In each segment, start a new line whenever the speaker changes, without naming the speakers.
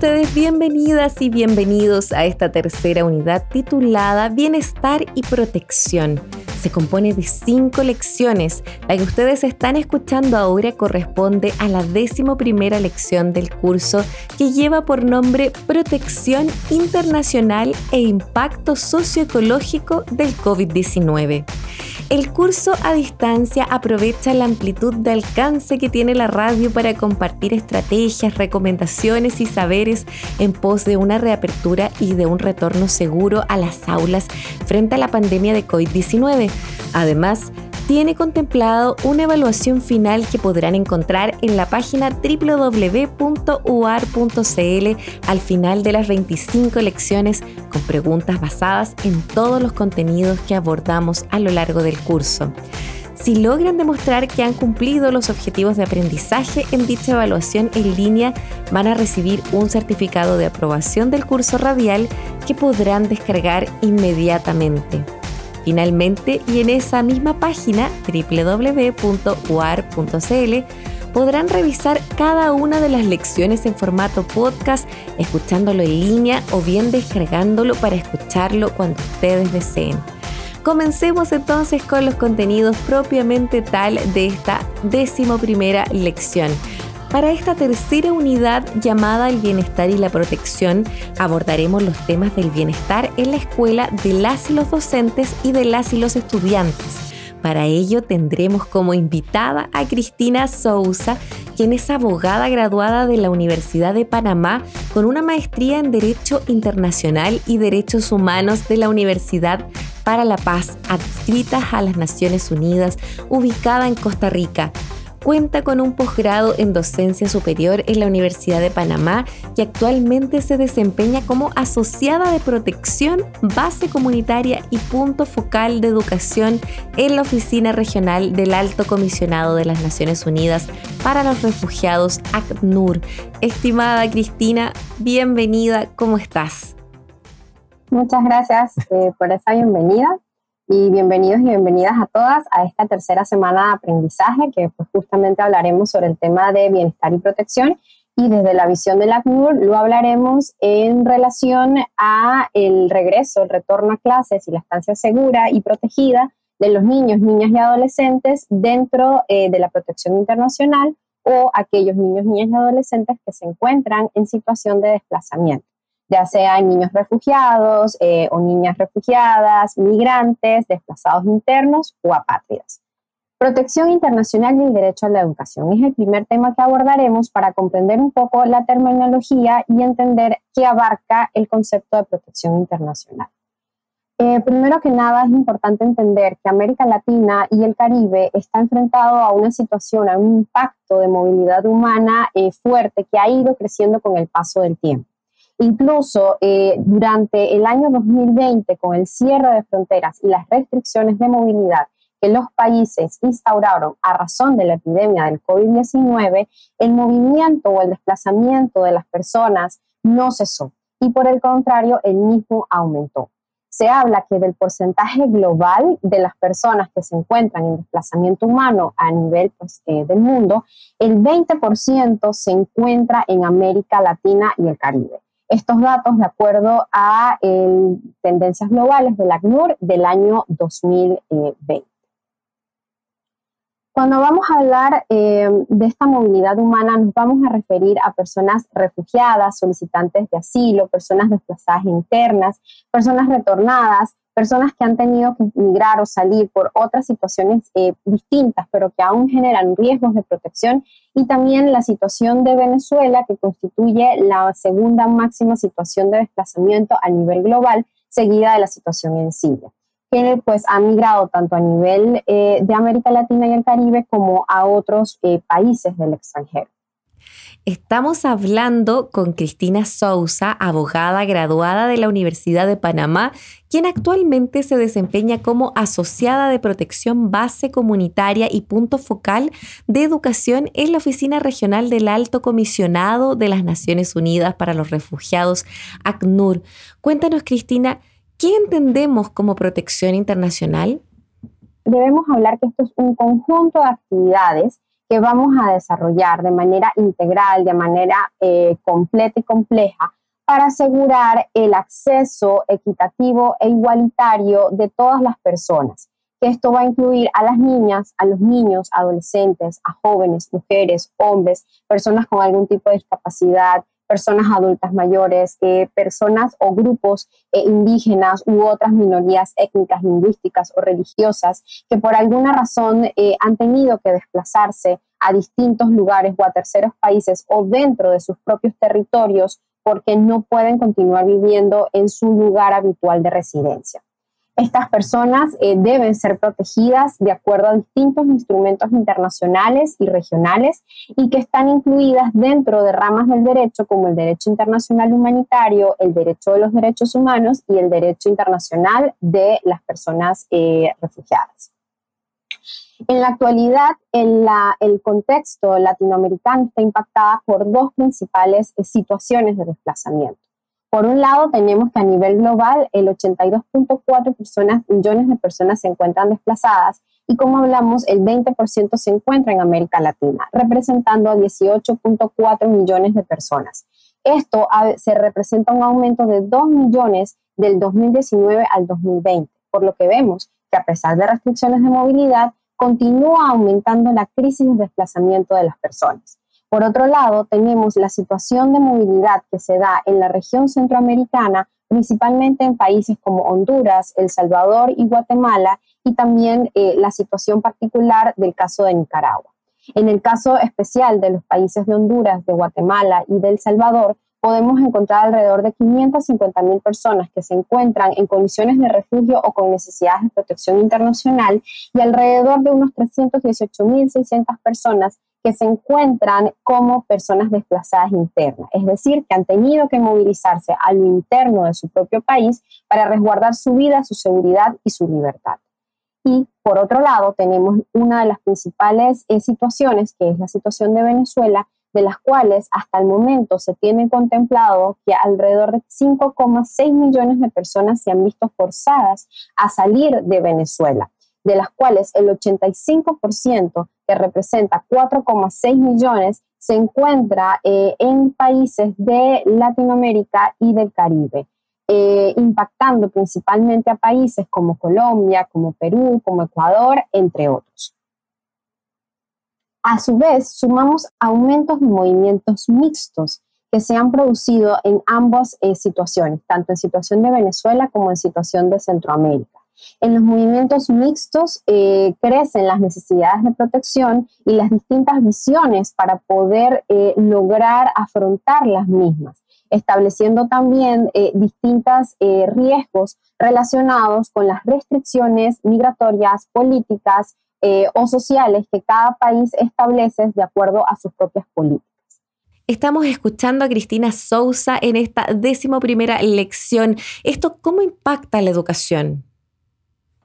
Ustedes bienvenidas y bienvenidos a esta tercera unidad titulada Bienestar y Protección se compone de cinco lecciones. La que ustedes están escuchando ahora corresponde a la décimo primera lección del curso que lleva por nombre Protección Internacional e Impacto Socioecológico del COVID-19. El curso a distancia aprovecha la amplitud de alcance que tiene la radio para compartir estrategias, recomendaciones y saberes en pos de una reapertura y de un retorno seguro a las aulas frente a la pandemia de COVID-19. Además, tiene contemplado una evaluación final que podrán encontrar en la página www.uar.cl al final de las 25 lecciones con preguntas basadas en todos los contenidos que abordamos a lo largo del curso. Si logran demostrar que han cumplido los objetivos de aprendizaje en dicha evaluación en línea, van a recibir un certificado de aprobación del curso radial que podrán descargar inmediatamente. Finalmente, y en esa misma página www.uar.cl podrán revisar cada una de las lecciones en formato podcast, escuchándolo en línea o bien descargándolo para escucharlo cuando ustedes deseen. Comencemos entonces con los contenidos propiamente tal de esta décimo primera lección. Para esta tercera unidad llamada el bienestar y la protección, abordaremos los temas del bienestar en la escuela de las y los docentes y de las y los estudiantes. Para ello tendremos como invitada a Cristina Sousa, quien es abogada graduada de la Universidad de Panamá con una maestría en Derecho Internacional y Derechos Humanos de la Universidad para la Paz, adscritas a las Naciones Unidas, ubicada en Costa Rica. Cuenta con un posgrado en docencia superior en la Universidad de Panamá y actualmente se desempeña como asociada de protección, base comunitaria y punto focal de educación en la Oficina Regional del Alto Comisionado de las Naciones Unidas para los Refugiados, ACNUR. Estimada Cristina, bienvenida, ¿cómo estás?
Muchas gracias eh, por esa bienvenida y bienvenidos y bienvenidas a todas a esta tercera semana de aprendizaje que pues, justamente hablaremos sobre el tema de bienestar y protección. Y desde la visión de la ACNUR lo hablaremos en relación a el regreso, el retorno a clases y la estancia segura y protegida de los niños, niñas y adolescentes dentro eh, de la protección internacional o aquellos niños, niñas y adolescentes que se encuentran en situación de desplazamiento ya sean niños refugiados eh, o niñas refugiadas, migrantes, desplazados internos o apátridas. Protección internacional y el derecho a la educación es el primer tema que abordaremos para comprender un poco la terminología y entender qué abarca el concepto de protección internacional. Eh, primero que nada, es importante entender que América Latina y el Caribe está enfrentado a una situación, a un impacto de movilidad humana eh, fuerte que ha ido creciendo con el paso del tiempo. Incluso eh, durante el año 2020, con el cierre de fronteras y las restricciones de movilidad que los países instauraron a razón de la epidemia del COVID-19, el movimiento o el desplazamiento de las personas no cesó y por el contrario, el mismo aumentó. Se habla que del porcentaje global de las personas que se encuentran en desplazamiento humano a nivel pues, eh, del mundo, el 20% se encuentra en América Latina y el Caribe estos datos de acuerdo a tendencias globales del ACNUR del año 2020. Cuando vamos a hablar eh, de esta movilidad humana, nos vamos a referir a personas refugiadas, solicitantes de asilo, personas desplazadas internas, personas retornadas, personas que han tenido que migrar o salir por otras situaciones eh, distintas, pero que aún generan riesgos de protección, y también la situación de Venezuela, que constituye la segunda máxima situación de desplazamiento a nivel global, seguida de la situación en Siria, que pues ha migrado tanto a nivel eh, de América Latina y el Caribe como a otros eh, países del extranjero.
Estamos hablando con Cristina Sousa, abogada graduada de la Universidad de Panamá, quien actualmente se desempeña como asociada de protección base comunitaria y punto focal de educación en la Oficina Regional del Alto Comisionado de las Naciones Unidas para los Refugiados, ACNUR. Cuéntanos, Cristina, ¿qué entendemos como protección internacional?
Debemos hablar que esto es un conjunto de actividades que vamos a desarrollar de manera integral, de manera eh, completa y compleja, para asegurar el acceso equitativo e igualitario de todas las personas. Esto va a incluir a las niñas, a los niños, adolescentes, a jóvenes, mujeres, hombres, personas con algún tipo de discapacidad, personas adultas mayores, personas o grupos eh, indígenas u otras minorías étnicas, lingüísticas o religiosas que por alguna razón eh, han tenido que desplazarse a distintos lugares o a terceros países o dentro de sus propios territorios porque no pueden continuar viviendo en su lugar habitual de residencia. Estas personas eh, deben ser protegidas de acuerdo a distintos instrumentos internacionales y regionales y que están incluidas dentro de ramas del derecho como el derecho internacional humanitario, el derecho de los derechos humanos y el derecho internacional de las personas eh, refugiadas. En la actualidad, el contexto latinoamericano está impactada por dos principales eh, situaciones de desplazamiento. Por un lado, tenemos que a nivel global el 82.4 personas, millones de personas se encuentran desplazadas y como hablamos, el 20% se encuentra en América Latina, representando a 18.4 millones de personas. Esto se representa un aumento de 2 millones del 2019 al 2020, por lo que vemos que a pesar de restricciones de movilidad, continúa aumentando la crisis de desplazamiento de las personas. Por otro lado, tenemos la situación de movilidad que se da en la región centroamericana, principalmente en países como Honduras, El Salvador y Guatemala, y también eh, la situación particular del caso de Nicaragua. En el caso especial de los países de Honduras, de Guatemala y de El Salvador, podemos encontrar alrededor de 550 mil personas que se encuentran en condiciones de refugio o con necesidades de protección internacional y alrededor de unos 318 mil 600 personas que se encuentran como personas desplazadas internas, es decir, que han tenido que movilizarse a lo interno de su propio país para resguardar su vida, su seguridad y su libertad. Y por otro lado, tenemos una de las principales eh, situaciones, que es la situación de Venezuela, de las cuales hasta el momento se tiene contemplado que alrededor de 5,6 millones de personas se han visto forzadas a salir de Venezuela, de las cuales el 85% que representa 4,6 millones, se encuentra eh, en países de Latinoamérica y del Caribe, eh, impactando principalmente a países como Colombia, como Perú, como Ecuador, entre otros. A su vez, sumamos aumentos de movimientos mixtos que se han producido en ambas eh, situaciones, tanto en situación de Venezuela como en situación de Centroamérica. En los movimientos mixtos eh, crecen las necesidades de protección y las distintas visiones para poder eh, lograr afrontar las mismas, estableciendo también eh, distintos riesgos relacionados con las restricciones migratorias, políticas o sociales que cada país establece de acuerdo a sus propias políticas.
Estamos escuchando a Cristina Sousa en esta décimo primera lección. ¿Esto cómo impacta la educación?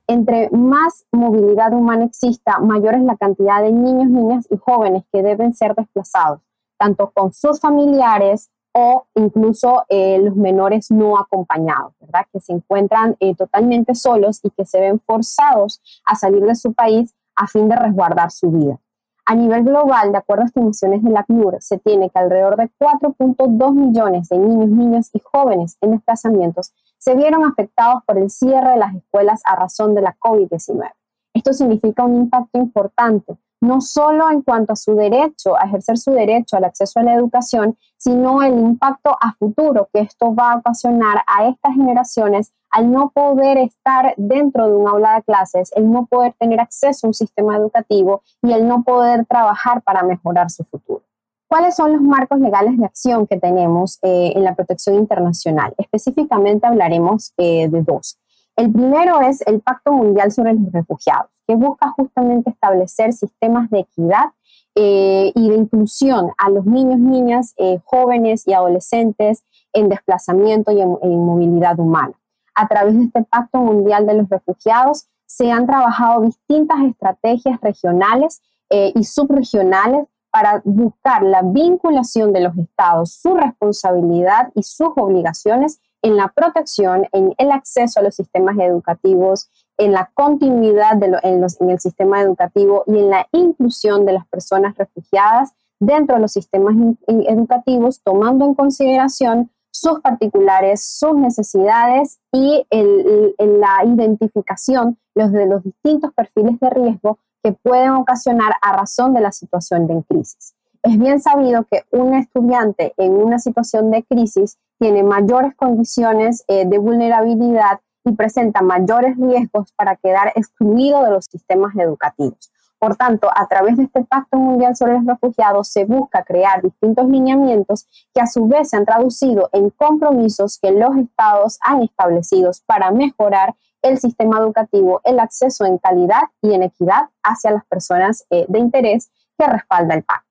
Entre más movilidad humana exista, mayor es la cantidad de niños, niñas y jóvenes que deben ser desplazados, tanto con sus familiares o incluso eh, los menores no acompañados, ¿verdad? Que se encuentran eh, totalmente solos y que se ven forzados a salir de su país a fin de resguardar su vida. A nivel global, de acuerdo a estimaciones de la CNUR, se tiene que alrededor de 4.2 millones de niños, niñas y jóvenes en desplazamientos se vieron afectados por el cierre de las escuelas a razón de la COVID-19. Esto significa un impacto importante, no solo en cuanto a su derecho, a ejercer su derecho al acceso a la educación, sino el impacto a futuro que esto va a ocasionar a estas generaciones al no poder estar dentro de un aula de clases, el no poder tener acceso a un sistema educativo y el no poder trabajar para mejorar su futuro. ¿Cuáles son los marcos legales de acción que tenemos eh, en la protección internacional? Específicamente hablaremos eh, de dos. El primero es el Pacto Mundial sobre los Refugiados. que busca justamente establecer sistemas de equidad eh, y de inclusión a los niños, niñas, jóvenes y adolescentes en desplazamiento y en, movilidad humana. A través de este Pacto Mundial de los Refugiados se han trabajado distintas estrategias regionales eh, y subregionales para buscar la vinculación de los estados, su responsabilidad y sus obligaciones en la protección, en el acceso a los sistemas educativos, en la continuidad en, el sistema educativo y en la inclusión de las personas refugiadas dentro de los sistemas educativos, tomando en consideración sus particulares, sus necesidades y la identificación los de los distintos perfiles de riesgo que pueden ocasionar a razón de la situación de crisis. Es bien sabido que un estudiante en una situación de crisis tiene mayores condiciones eh, de vulnerabilidad y presenta mayores riesgos para quedar excluido de los sistemas educativos. Por tanto, a través de este Pacto Mundial sobre los Refugiados se busca crear distintos lineamientos que a su vez se han traducido en compromisos que los estados han establecido para mejorar el sistema educativo, el acceso en calidad y en equidad hacia las personas eh, de interés que respalda el pacto.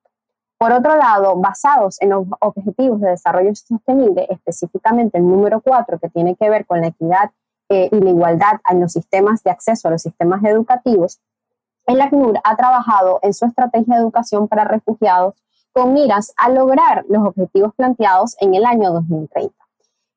Por otro lado, basados en los objetivos de desarrollo sostenible, específicamente el número 4, que tiene que ver con la equidad eh, y la igualdad en los sistemas de acceso a los sistemas educativos, el ACNUR ha trabajado en su estrategia de educación para refugiados con miras a lograr los objetivos planteados en el año 2030.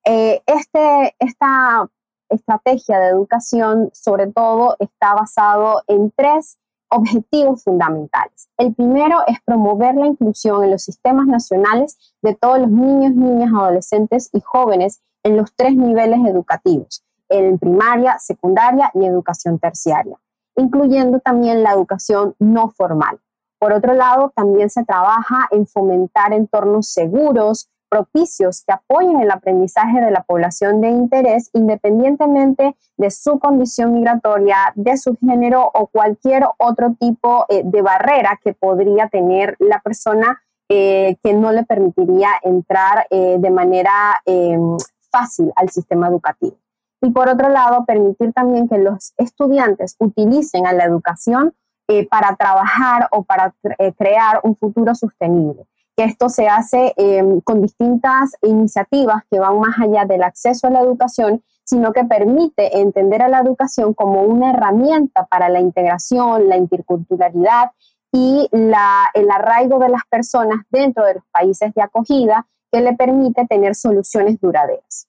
Eh, este, esta estrategia de educación, sobre todo, está basado en tres objetivos fundamentales. El primero es promover la inclusión en los sistemas nacionales de todos los niños, niñas, adolescentes y jóvenes en los tres niveles educativos, en primaria, secundaria y educación terciaria, incluyendo también la educación no formal. Por otro lado, también se trabaja en fomentar entornos seguros, propicios que apoyen el aprendizaje de la población de interés independientemente de su condición migratoria, de su género o cualquier otro tipo eh, de barrera que podría tener la persona eh, que no le permitiría entrar eh, de manera em, fácil al sistema educativo. Y por otro lado, permitir también que los estudiantes utilicen a la educación para trabajar o para crear un futuro sostenible que esto se hace em, con distintas iniciativas que van más allá del acceso a la educación, sino que permite entender a la educación como una herramienta para la integración, la interculturalidad y el arraigo de las personas dentro de los países de acogida que le permite tener soluciones duraderas.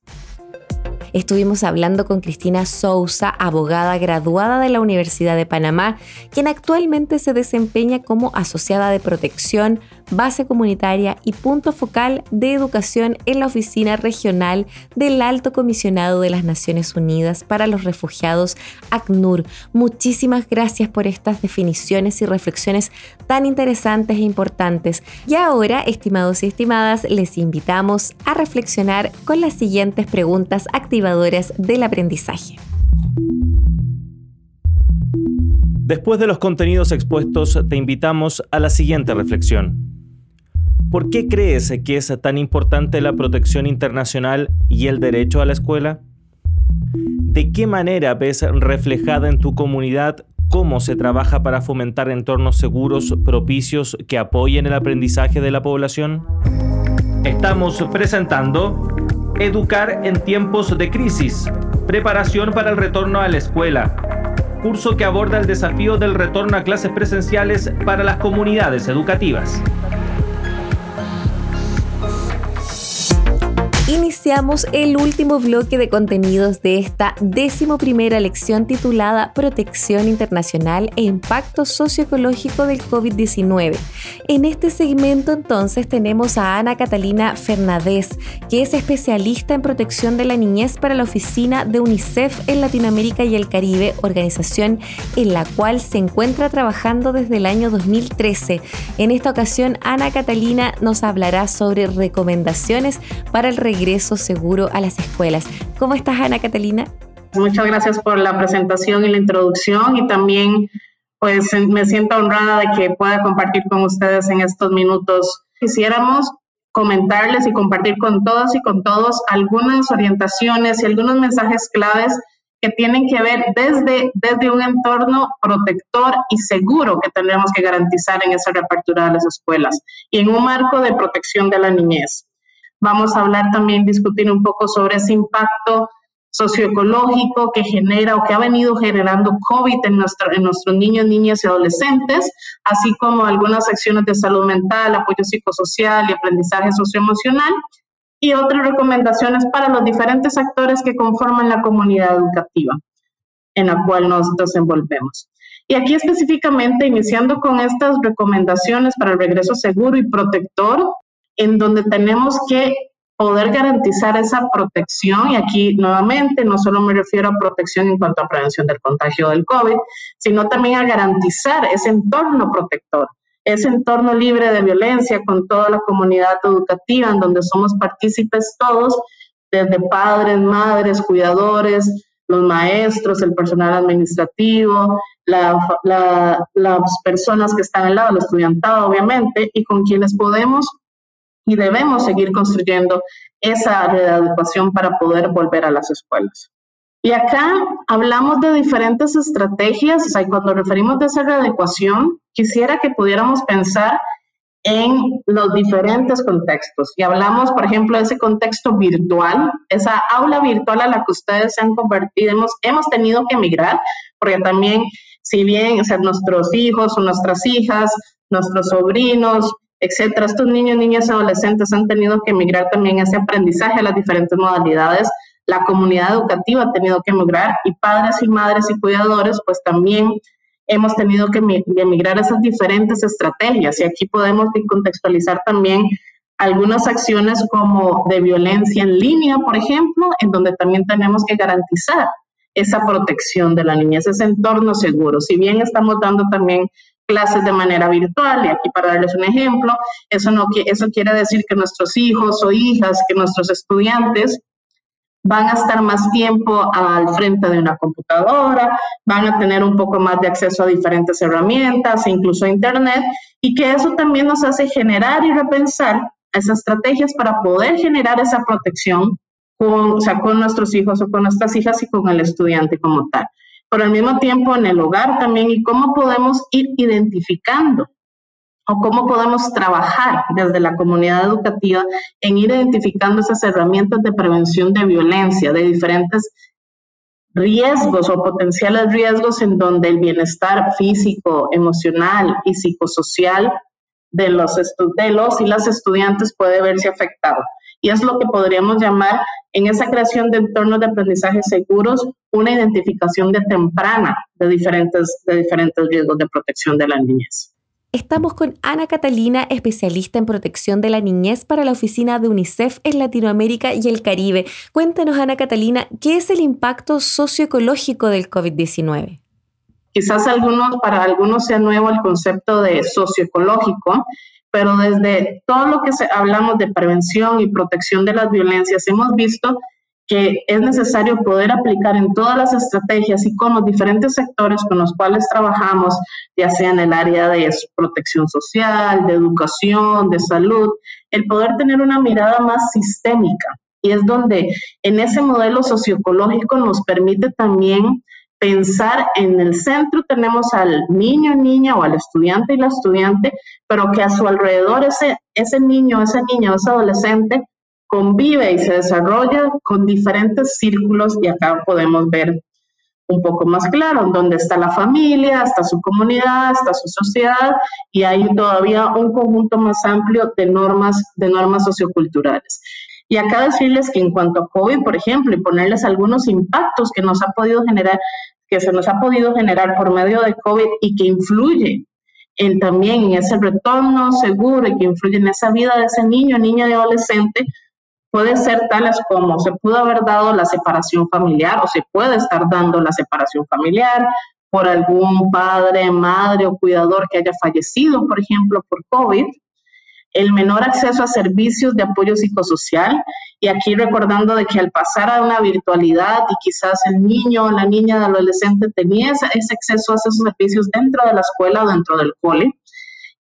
Estuvimos hablando con Cristina Sousa, abogada graduada de la Universidad de Panamá, quien actualmente se desempeña como asociada de protección, base comunitaria y punto focal de educación en la Oficina Regional del Alto Comisionado de las Naciones Unidas para los Refugiados, ACNUR. Muchísimas gracias por estas definiciones y reflexiones tan interesantes e importantes. Y ahora, estimados y estimadas, les invitamos a reflexionar con las siguientes preguntas activadoras del aprendizaje.
Después de los contenidos expuestos, te invitamos a la siguiente reflexión. ¿Por qué crees que es tan importante la protección internacional y el derecho a la escuela? ¿De qué manera ves reflejada en tu comunidad cómo se trabaja para fomentar entornos seguros, propicios que apoyen el aprendizaje de la población? Estamos presentando Educar en tiempos de crisis, preparación para el retorno a la escuela, curso que aborda el desafío del retorno a clases presenciales para las comunidades educativas.
Iniciamos el último bloque de contenidos de esta décimo primera lección titulada Protección Internacional e Impacto Socioecológico del COVID-19. En este segmento entonces tenemos a Ana Catalina Fernández, que es especialista en protección de la niñez para la oficina de UNICEF en Latinoamérica y el Caribe, organización en la cual se encuentra trabajando desde el año 2013. En esta ocasión, Ana Catalina nos hablará sobre recomendaciones para el regreso seguro a las escuelas. ¿Cómo estás, Ana Catalina?
Muchas gracias por la presentación y la introducción y también pues me siento honrada de que pueda compartir con ustedes en estos minutos. Quisiéramos comentarles y compartir con todos y con todos algunas orientaciones y algunos mensajes claves que tienen que ver desde, desde un entorno protector y seguro que tenemos que garantizar en esa reapertura de las escuelas y en un marco de protección de la niñez. Vamos a hablar también, discutir un poco sobre ese impacto socioecológico que genera o que ha venido generando COVID en, nuestro, en nuestros niños, niñas y adolescentes, así como algunas acciones de salud mental, apoyo psicosocial y aprendizaje socioemocional, y otras recomendaciones para los diferentes actores que conforman la comunidad educativa en la cual nos desenvolvemos. Y aquí específicamente, iniciando con estas recomendaciones para el regreso seguro y protector, en donde tenemos que poder garantizar esa protección, y aquí nuevamente no solo me refiero a protección en cuanto a prevención del contagio del COVID, sino también a garantizar ese entorno protector, ese entorno libre de violencia con toda la comunidad educativa en donde somos partícipes todos, desde padres, madres, cuidadores, los maestros, el personal administrativo, las personas que están al lado, el estudiantado obviamente, y con quienes podemos y debemos seguir construyendo esa readecuación para poder volver a las escuelas. Y acá hablamos de diferentes estrategias, o sea, cuando referimos de esa readecuación, quisiera que pudiéramos pensar en los diferentes contextos. Y hablamos, por ejemplo, de ese contexto virtual, esa aula virtual a la que ustedes se han convertido, hemos, hemos tenido que emigrar, porque también, si bien o nuestros hijos o nuestras hijas, nuestros sobrinos, etcétera. Estos niños, niñas adolescentes han tenido que emigrar también ese aprendizaje a las diferentes modalidades. La comunidad educativa ha tenido que emigrar y padres y madres y cuidadores pues también hemos tenido que emigrar esas diferentes estrategias y aquí podemos contextualizar también algunas acciones como de violencia en línea, por ejemplo, en donde también tenemos que garantizar esa protección de la niñez, ese entorno seguro. Si bien estamos dando también clases de manera virtual, y aquí para darles un ejemplo, eso, no, eso quiere decir que nuestros hijos o hijas, que nuestros estudiantes van a estar más tiempo al frente de una computadora, van a tener un poco más de acceso a diferentes herramientas, incluso a Internet, y que eso también nos hace generar y repensar esas estrategias para poder generar esa protección o con nuestros hijos o con nuestras hijas y con el estudiante como tal pero al mismo tiempo en el hogar también y cómo podemos ir identificando o cómo podemos trabajar desde la comunidad educativa en ir identificando esas herramientas de prevención de violencia, de diferentes riesgos o potenciales riesgos en donde el bienestar físico, emocional y psicosocial de los, de los y las estudiantes puede verse afectado. Y es lo que podríamos llamar en esa creación de entornos de aprendizaje seguros una identificación de temprana de diferentes, de diferentes riesgos de protección de la niñez.
Estamos con Ana Catalina, especialista en protección de la niñez para la oficina de UNICEF en Latinoamérica y el Caribe. Cuéntanos, Ana Catalina, ¿qué es el impacto socioecológico del COVID-19?
Quizás algunos, para algunos sea nuevo el concepto de socioecológico, pero desde todo lo que hablamos de prevención y protección de las violencias, hemos visto que es necesario poder aplicar en todas las estrategias y con los diferentes sectores con los cuales trabajamos, ya sea en el área de protección social, de educación, de salud, el poder tener una mirada más sistémica. Y es donde en ese modelo socioecológico nos permite también pensar en el centro tenemos al niño, niña o al estudiante y la estudiante, pero que a su alrededor ese, ese niño, esa niña o ese adolescente convive y se desarrolla con diferentes círculos y acá podemos ver un poco más claro, dónde está la familia, está su comunidad, está su sociedad y hay todavía un conjunto más amplio de normas, de normas socioculturales. Y acá decirles que en cuanto a COVID, por ejemplo, y ponerles algunos impactos que nos ha podido generar, que se nos ha podido generar por medio de COVID y que influye en, también en ese retorno seguro y que influye en esa vida de ese niño, niña y adolescente, puede ser tales como se pudo haber dado la separación familiar o se puede estar dando la separación familiar por algún padre, madre o cuidador que haya fallecido, por ejemplo, por COVID, el menor acceso a servicios de apoyo psicosocial. Y aquí recordando de que al pasar a una virtualidad y quizás el niño o la niña de adolescente tenía ese, acceso a esos servicios dentro de la escuela o dentro del cole,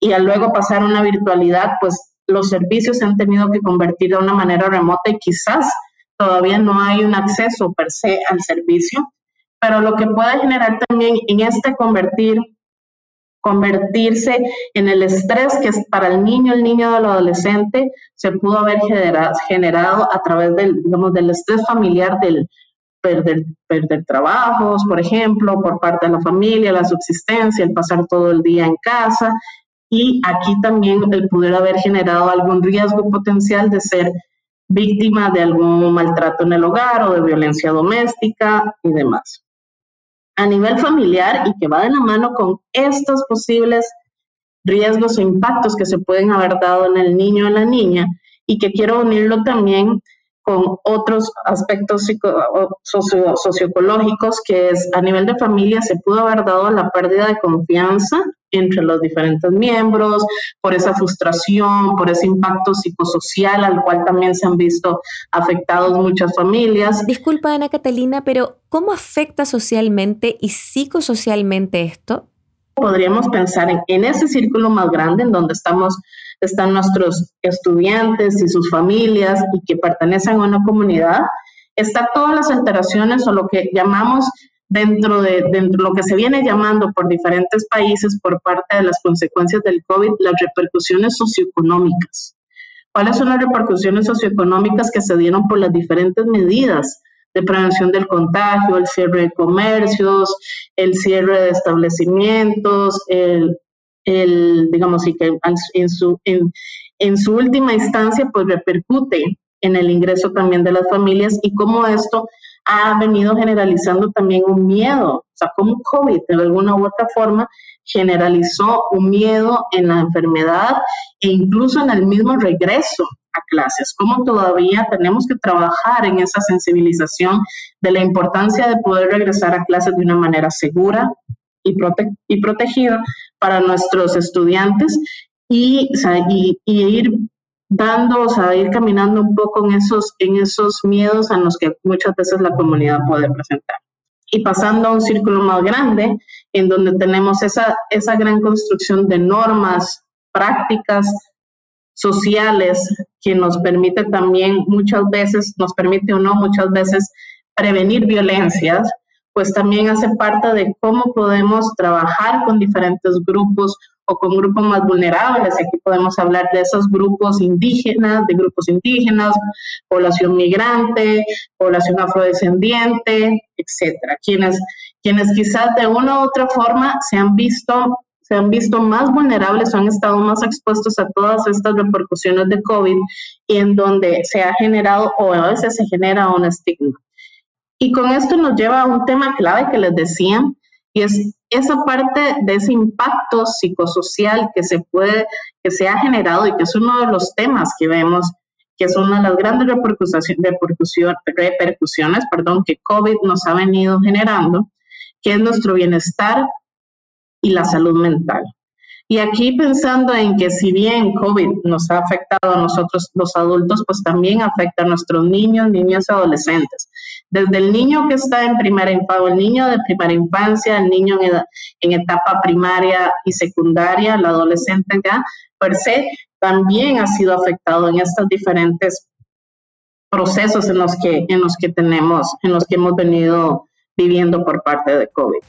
y al luego pasar a una virtualidad, pues los servicios se han tenido que convertir de una manera remota y quizás todavía no hay un acceso per se al servicio. pero lo que puede generar también en este convertir convertirse en el estrés que para el niño, el niño del adolescente, se pudo haber generado, a través del, digamos, del estrés familiar del perder, perder trabajos, por ejemplo, por parte de la familia, la subsistencia, el pasar todo el día en casa. Y aquí también el poder haber generado algún riesgo potencial de ser víctima de algún maltrato en el hogar o de violencia doméstica y demás a nivel familiar y que va de la mano con estos posibles riesgos o impactos que se pueden haber dado en el niño o la niña y que quiero unirlo también con otros aspectos socio socioecológicos que es a nivel de familia se pudo haber dado la pérdida de confianza entre los diferentes miembros, por esa frustración, por ese impacto psicosocial al cual también se han visto afectados muchas familias.
Disculpa Ana Catalina, pero ¿cómo afecta socialmente y psicosocialmente esto?
Podríamos pensar en, en ese círculo más grande en donde estamos están nuestros estudiantes y sus familias y que pertenecen a una comunidad, está todas las alteraciones o lo que llamamos dentro de, dentro lo que se viene llamando por diferentes países por parte de las consecuencias del COVID, las repercusiones socioeconómicas. ¿Cuáles son las repercusiones socioeconómicas que se dieron por las diferentes medidas de prevención del contagio, el cierre de comercios, el cierre de establecimientos, el, el digamos, y que en su, en, en su última instancia, pues repercute en el ingreso también de las familias y cómo esto ha venido generalizando también un miedo, o sea, como COVID de alguna u otra forma generalizó un miedo en la enfermedad e incluso en el mismo regreso a clases, como todavía tenemos que trabajar en esa sensibilización de la importancia de poder regresar a clases de una manera segura y, y protegida para nuestros estudiantes y, y, y ir dando, o sea, ir caminando un poco en esos, en esos miedos a los que muchas veces la comunidad puede presentar. Y pasando a un círculo más grande, en donde tenemos esa, esa gran construcción de normas, prácticas sociales, que nos permite también muchas veces, nos permite o no muchas veces prevenir violencias, pues también hace parte de cómo podemos trabajar con diferentes grupos o con grupos más vulnerables. Aquí podemos hablar de esos grupos indígenas, de grupos indígenas, población migrante, población afrodescendiente, etcétera. Quienes, quienes quizás de una u otra forma se han visto se han visto más vulnerables o han estado más expuestos a todas estas repercusiones de COVID y en donde se ha generado o a veces se genera un estigma. Y con esto nos lleva a un tema clave que les decía, y es esa parte de ese impacto psicosocial que se puede, que se ha generado y que es uno de los temas que vemos, que es una de las grandes repercusiones, repercusiones perdón, que COVID nos ha venido generando, que es nuestro bienestar y la salud mental. Y aquí pensando en que si bien COVID nos ha afectado a nosotros los adultos, pues también afecta a nuestros niños, niñas y adolescentes. Desde el niño que está en primera infancia, el niño de primera infancia, el niño en, etapa primaria y secundaria, el adolescente ya, per se, también ha sido afectado en estos diferentes procesos en los que, en los que tenemos, en los que hemos venido viviendo por parte de COVID.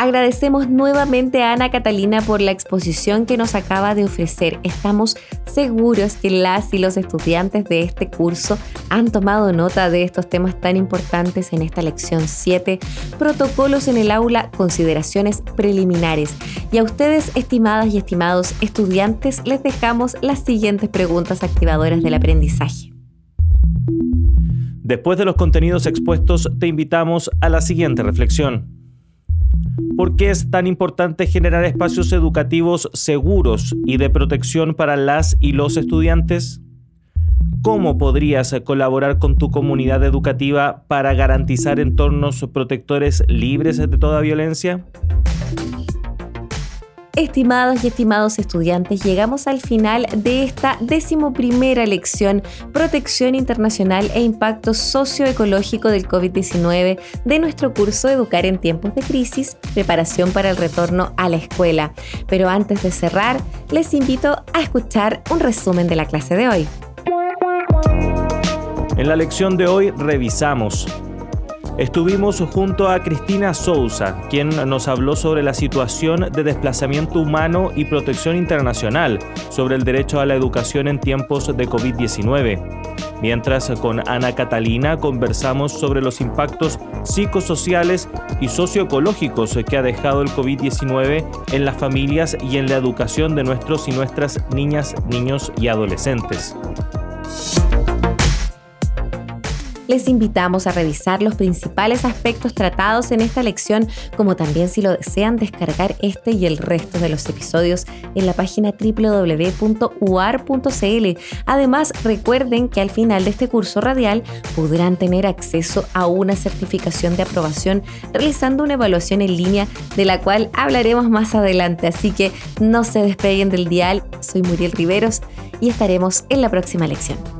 Agradecemos nuevamente a Ana Catalina por la exposición que nos acaba de ofrecer. Estamos seguros que las y los estudiantes de este curso han tomado nota de estos temas tan importantes en esta lección 7, protocolos en el aula, consideraciones preliminares. Y a ustedes, estimadas y estimados estudiantes, les dejamos las siguientes preguntas activadoras del aprendizaje.
Después de los contenidos expuestos, te invitamos a la siguiente reflexión. ¿Por qué es tan importante generar espacios educativos seguros y de protección para las y los estudiantes? ¿Cómo podrías colaborar con tu comunidad educativa para garantizar entornos protectores libres de toda violencia?
Estimados y estimados estudiantes, llegamos al final de esta decimoprimera lección Protección Internacional e Impacto Socioecológico del COVID-19 de nuestro curso Educar en tiempos de crisis, preparación para el retorno a la escuela. Pero antes de cerrar, les invito a escuchar un resumen de la clase de hoy.
En la lección de hoy revisamos Estuvimos junto a Cristina Souza, quien nos habló sobre la situación de desplazamiento humano y protección internacional, sobre el derecho a la educación en tiempos de COVID-19. Mientras con Ana Catalina conversamos sobre los impactos psicosociales y socioecológicos que ha dejado el COVID-19 en las familias y en la educación de nuestros y nuestras niñas, niños y adolescentes
les invitamos a revisar los principales aspectos tratados en esta lección, como también si lo desean descargar este y el resto de los episodios en la página www.uar.cl. Además, recuerden que al final de este curso radial podrán tener acceso a una certificación de aprobación realizando una evaluación en línea de la cual hablaremos más adelante, así que no se despeguen del dial. Soy Muriel Riveros y estaremos en la próxima lección